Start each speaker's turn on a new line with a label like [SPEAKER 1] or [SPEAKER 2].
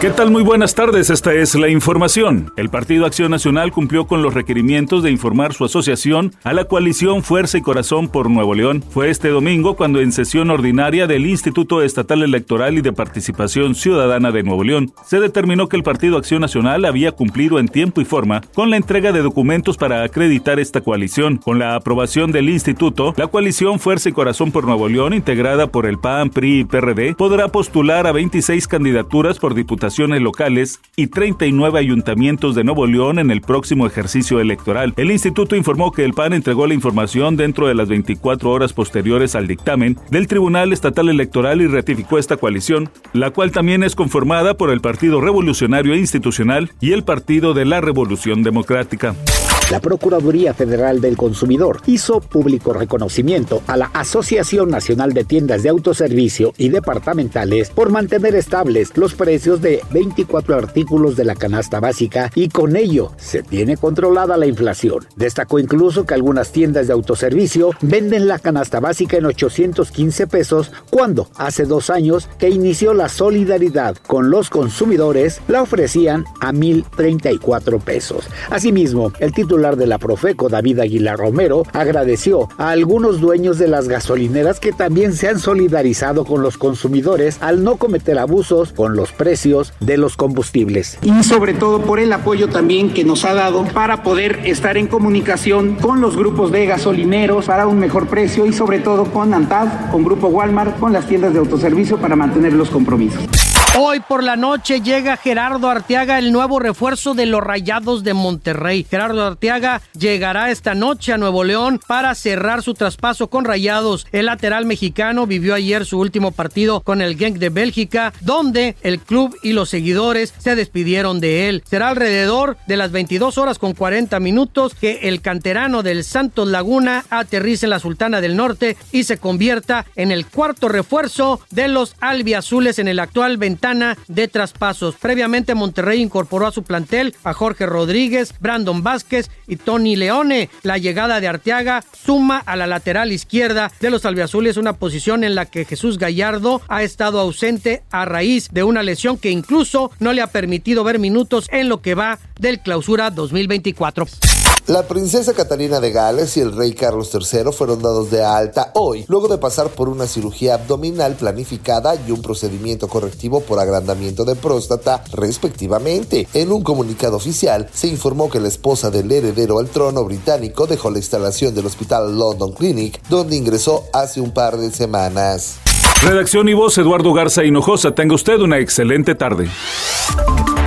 [SPEAKER 1] ¿Qué tal? Muy buenas tardes, esta es la información. El Partido Acción Nacional cumplió con los requerimientos de informar su asociación a la coalición Fuerza y Corazón por Nuevo León. Fue este domingo cuando en sesión ordinaria del Instituto Estatal Electoral y de Participación Ciudadana de Nuevo León se determinó que el Partido Acción Nacional había cumplido en tiempo y forma con la entrega de documentos para acreditar esta coalición. Con la aprobación del instituto, la coalición Fuerza y Corazón por Nuevo León, integrada por el PAN, PRI y PRD, podrá postular a 26 candidaturas por locales y 39 ayuntamientos de Nuevo León en el próximo ejercicio electoral. El instituto informó que el PAN entregó la información dentro de las 24 horas posteriores al dictamen del Tribunal Estatal Electoral y ratificó esta coalición, la cual también es conformada por el Partido Revolucionario Institucional y el Partido de la Revolución Democrática.
[SPEAKER 2] La Procuraduría Federal del Consumidor hizo público reconocimiento a la Asociación Nacional de Tiendas de Autoservicio y Departamentales por mantener estables los precios de 24 artículos de la canasta básica y con ello se tiene controlada la inflación. Destacó incluso que algunas tiendas de autoservicio venden la canasta básica en 815 pesos cuando hace dos años que inició la solidaridad con los consumidores la ofrecían a 1.034 pesos. Asimismo, el título titular de la Profeco, David Aguilar Romero, agradeció a algunos dueños de las gasolineras que también se han solidarizado con los consumidores al no cometer abusos con los precios de los combustibles.
[SPEAKER 3] Y sobre todo por el apoyo también que nos ha dado para poder estar en comunicación con los grupos de gasolineros para un mejor precio y sobre todo con ANTAD, con Grupo Walmart, con las tiendas de autoservicio para mantener los compromisos.
[SPEAKER 4] Hoy por la noche llega Gerardo Arteaga, el nuevo refuerzo de los Rayados de Monterrey. Gerardo Arteaga llegará esta noche a Nuevo León para cerrar su traspaso con Rayados. El lateral mexicano vivió ayer su último partido con el Genk de Bélgica, donde el club y los seguidores se despidieron de él. Será alrededor de las 22 horas con 40 minutos que el canterano del Santos Laguna aterrice en la Sultana del Norte y se convierta en el cuarto refuerzo de los albiazules en el actual 20 de traspasos. Previamente Monterrey incorporó a su plantel a Jorge Rodríguez, Brandon Vázquez y Tony Leone. La llegada de Arteaga suma a la lateral izquierda de los albiazules una posición en la que Jesús Gallardo ha estado ausente a raíz de una lesión que incluso no le ha permitido ver minutos en lo que va del clausura 2024.
[SPEAKER 5] La princesa Catalina de Gales y el rey Carlos III fueron dados de alta hoy, luego de pasar por una cirugía abdominal planificada y un procedimiento correctivo por agrandamiento de próstata, respectivamente. En un comunicado oficial se informó que la esposa del heredero al trono británico dejó la instalación del hospital London Clinic, donde ingresó hace un par de semanas.
[SPEAKER 1] Redacción y voz Eduardo Garza Hinojosa. Tenga usted una excelente tarde.